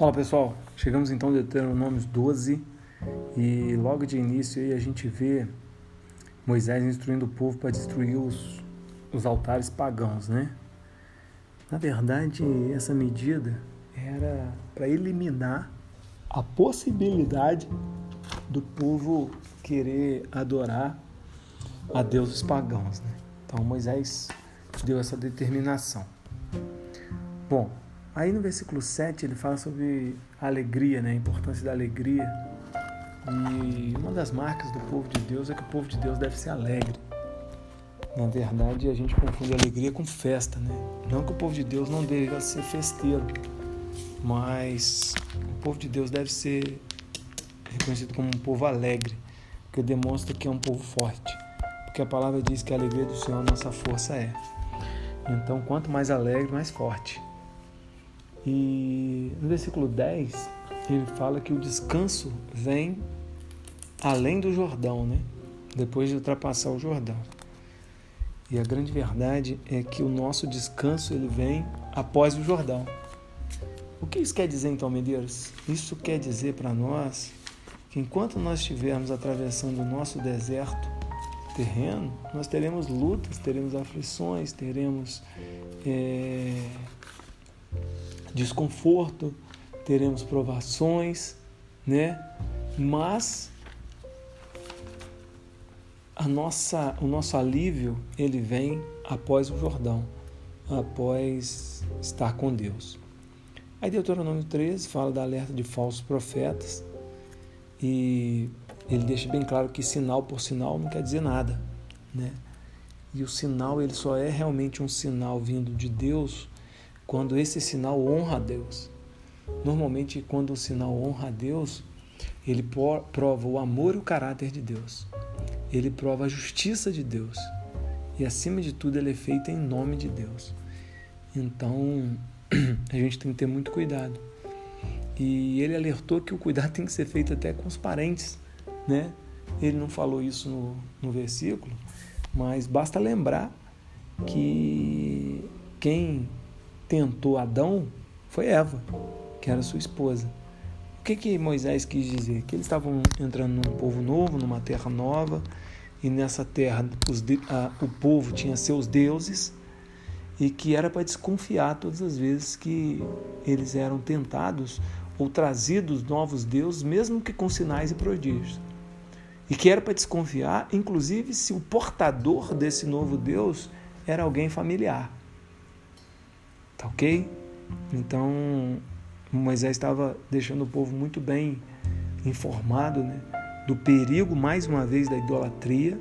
Fala pessoal, chegamos então a Deuteronômio 12 e logo de início aí a gente vê Moisés instruindo o povo para destruir os, os altares pagãos, né? Na verdade, essa medida era para eliminar a possibilidade do povo querer adorar a deuses pagãos, né? Então Moisés deu essa determinação. Bom, Aí no versículo 7 ele fala sobre a alegria, né? a importância da alegria. E uma das marcas do povo de Deus é que o povo de Deus deve ser alegre. Na verdade, a gente confunde alegria com festa, né? Não que o povo de Deus não deva ser festeiro, mas o povo de Deus deve ser reconhecido como um povo alegre, porque demonstra que é um povo forte. Porque a palavra diz que a alegria do Senhor nossa força é. Então, quanto mais alegre, mais forte. E no versículo 10, ele fala que o descanso vem além do Jordão, né? Depois de ultrapassar o Jordão. E a grande verdade é que o nosso descanso ele vem após o Jordão. O que isso quer dizer então, Medeiros? Isso quer dizer para nós que enquanto nós estivermos atravessando o nosso deserto terreno, nós teremos lutas, teremos aflições, teremos é, desconforto, teremos provações, né? Mas a nossa, o nosso alívio ele vem após o Jordão, após estar com Deus. Aí Deuteronômio 13 fala da alerta de falsos profetas e ele deixa bem claro que sinal por sinal não quer dizer nada, né? E o sinal ele só é realmente um sinal vindo de Deus quando esse sinal honra a Deus. Normalmente, quando o sinal honra a Deus, ele prova o amor e o caráter de Deus. Ele prova a justiça de Deus. E acima de tudo, ele é feito em nome de Deus. Então, a gente tem que ter muito cuidado. E ele alertou que o cuidado tem que ser feito até com os parentes, né? Ele não falou isso no, no versículo, mas basta lembrar que quem tentou Adão foi Eva, que era sua esposa. O que, que Moisés quis dizer? Que eles estavam entrando num povo novo, numa terra nova, e nessa terra os, a, o povo tinha seus deuses, e que era para desconfiar todas as vezes que eles eram tentados ou trazidos novos deuses, mesmo que com sinais e prodígios. E que era para desconfiar, inclusive, se o portador desse novo Deus era alguém familiar. Tá ok? Então, Moisés estava deixando o povo muito bem informado né, do perigo, mais uma vez, da idolatria,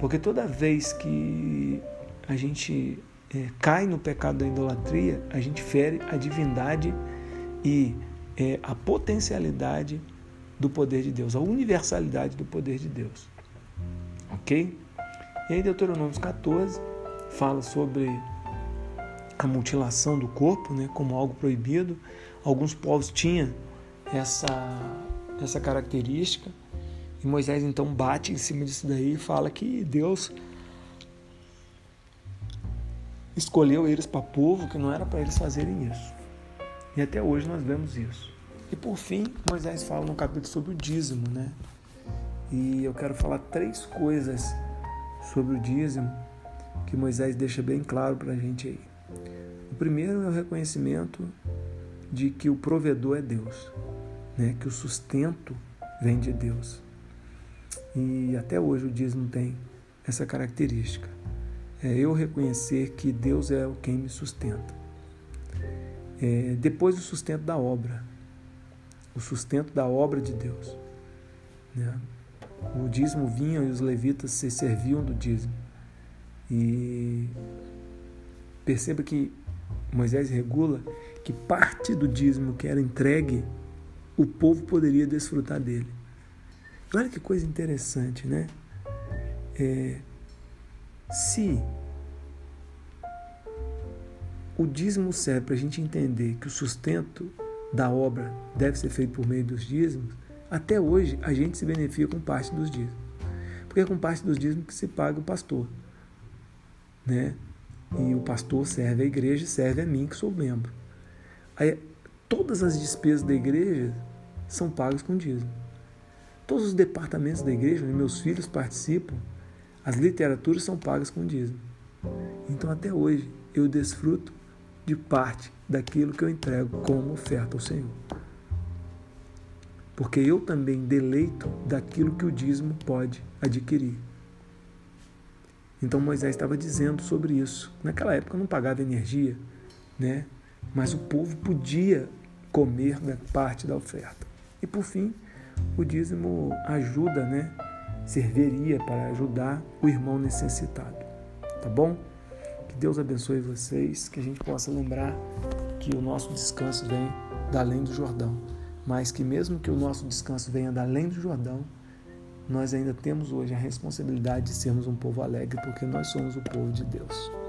porque toda vez que a gente é, cai no pecado da idolatria, a gente fere a divindade e é, a potencialidade do poder de Deus, a universalidade do poder de Deus. Ok? E aí, Deuteronômio 14 fala sobre a mutilação do corpo né, como algo proibido. Alguns povos tinham essa, essa característica. E Moisés então bate em cima disso daí e fala que Deus escolheu eles para povo que não era para eles fazerem isso. E até hoje nós vemos isso. E por fim, Moisés fala no capítulo sobre o dízimo, né? E eu quero falar três coisas sobre o dízimo que Moisés deixa bem claro para a gente aí. O primeiro é o reconhecimento de que o provedor é Deus, né? que o sustento vem de Deus. E até hoje o dízimo tem essa característica. É eu reconhecer que Deus é o quem me sustenta. É, depois o sustento da obra, o sustento da obra de Deus. Né? O dízimo vinha e os levitas se serviam do dízimo. E Perceba que Moisés regula que parte do dízimo que era entregue, o povo poderia desfrutar dele. Olha que coisa interessante, né? É, se o dízimo serve para a gente entender que o sustento da obra deve ser feito por meio dos dízimos, até hoje a gente se beneficia com parte dos dízimos. Porque é com parte dos dízimos que se paga o pastor. Né? E o pastor serve a igreja, serve a mim que sou membro. Aí, todas as despesas da igreja são pagas com dízimo. Todos os departamentos da igreja, onde meus filhos participam, as literaturas são pagas com dízimo. Então, até hoje, eu desfruto de parte daquilo que eu entrego como oferta ao Senhor. Porque eu também deleito daquilo que o dízimo pode adquirir. Então Moisés estava dizendo sobre isso. Naquela época não pagava energia, né? mas o povo podia comer da parte da oferta. E por fim, o dízimo ajuda, né? Serviria para ajudar o irmão necessitado. Tá bom? Que Deus abençoe vocês, que a gente possa lembrar que o nosso descanso vem da além do Jordão, mas que mesmo que o nosso descanso venha da além do Jordão, nós ainda temos hoje a responsabilidade de sermos um povo alegre, porque nós somos o povo de Deus.